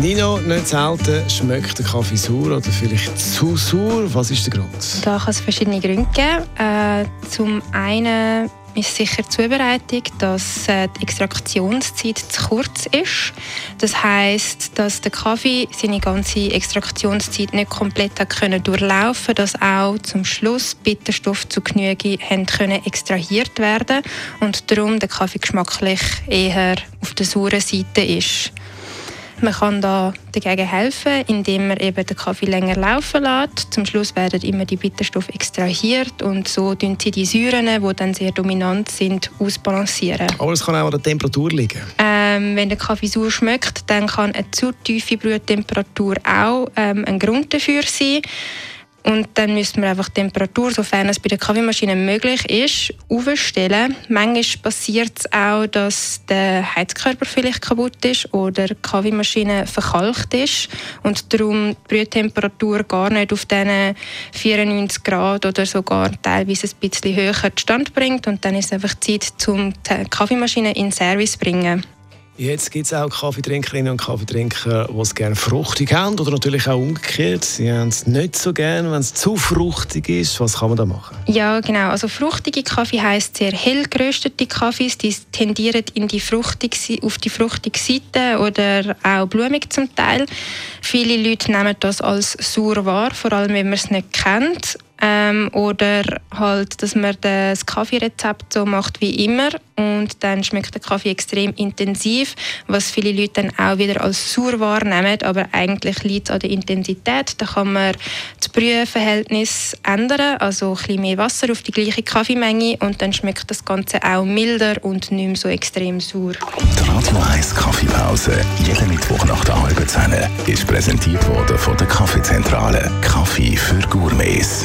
Nino, nicht selten schmeckt der Kaffee sauer oder vielleicht zu sauer. Was ist der Grund? Da kann es verschiedene Gründe geben. Äh, zum einen ist sicher die Zubereitung, dass äh, die Extraktionszeit zu kurz ist. Das heißt, dass der Kaffee seine ganze Extraktionszeit nicht komplett hat können durchlaufen, dass auch zum Schluss Bitterstoff zu Genüge haben können extrahiert werden und darum der Kaffee geschmacklich eher auf der sauren Seite ist. Man kann da dagegen helfen, indem man eben den Kaffee länger laufen lässt. Zum Schluss werden immer die Bitterstoffe extrahiert und so tun sie die Säuren, die dann sehr dominant sind, ausbalancieren. Aber es kann auch an der Temperatur liegen. Ähm, wenn der Kaffee sauer schmeckt, dann kann eine zu tiefe Brühtemperatur auch ähm, ein Grund dafür sein. Und dann müsste man einfach die Temperatur, sofern es bei der Kaffeemaschine möglich ist, aufstellen. Manchmal passiert es auch, dass der Heizkörper vielleicht kaputt ist oder die Kaffeemaschine verkalkt ist und darum die Brühtemperatur gar nicht auf diesen 94 Grad oder sogar teilweise ein bisschen höher Stand bringt. Und dann ist es einfach Zeit, um die Kaffeemaschine in Service zu bringen. Jetzt gibt es auch Kaffeetrinkerinnen und Kaffeetrinker, die es gerne fruchtig haben oder natürlich auch umgekehrt. Sie haben es nicht so gerne, wenn es zu fruchtig ist. Was kann man da machen? Ja, genau. Also fruchtige Kaffee heisst sehr hell geröstete Kaffees. Die tendieren in die fruchtige, auf die fruchtige Seite oder auch blumig zum Teil. Viele Leute nehmen das als sauer wahr, vor allem wenn man es nicht kennt. Ähm, oder halt, dass man das Kaffeerezept so macht wie immer und dann schmeckt der Kaffee extrem intensiv, was viele Leute dann auch wieder als sauer wahrnehmen, aber eigentlich liegt es an der Intensität. Da kann man das Brüheverhältnis ändern, also ein bisschen mehr Wasser auf die gleiche Kaffeemenge und dann schmeckt das Ganze auch milder und nicht mehr so extrem sauer. Die Radio 1 Kaffeepause, jeden Mittwoch nach der halben Zehn, ist präsentiert worden von der Kaffeezentrale. Kaffee für Gourmets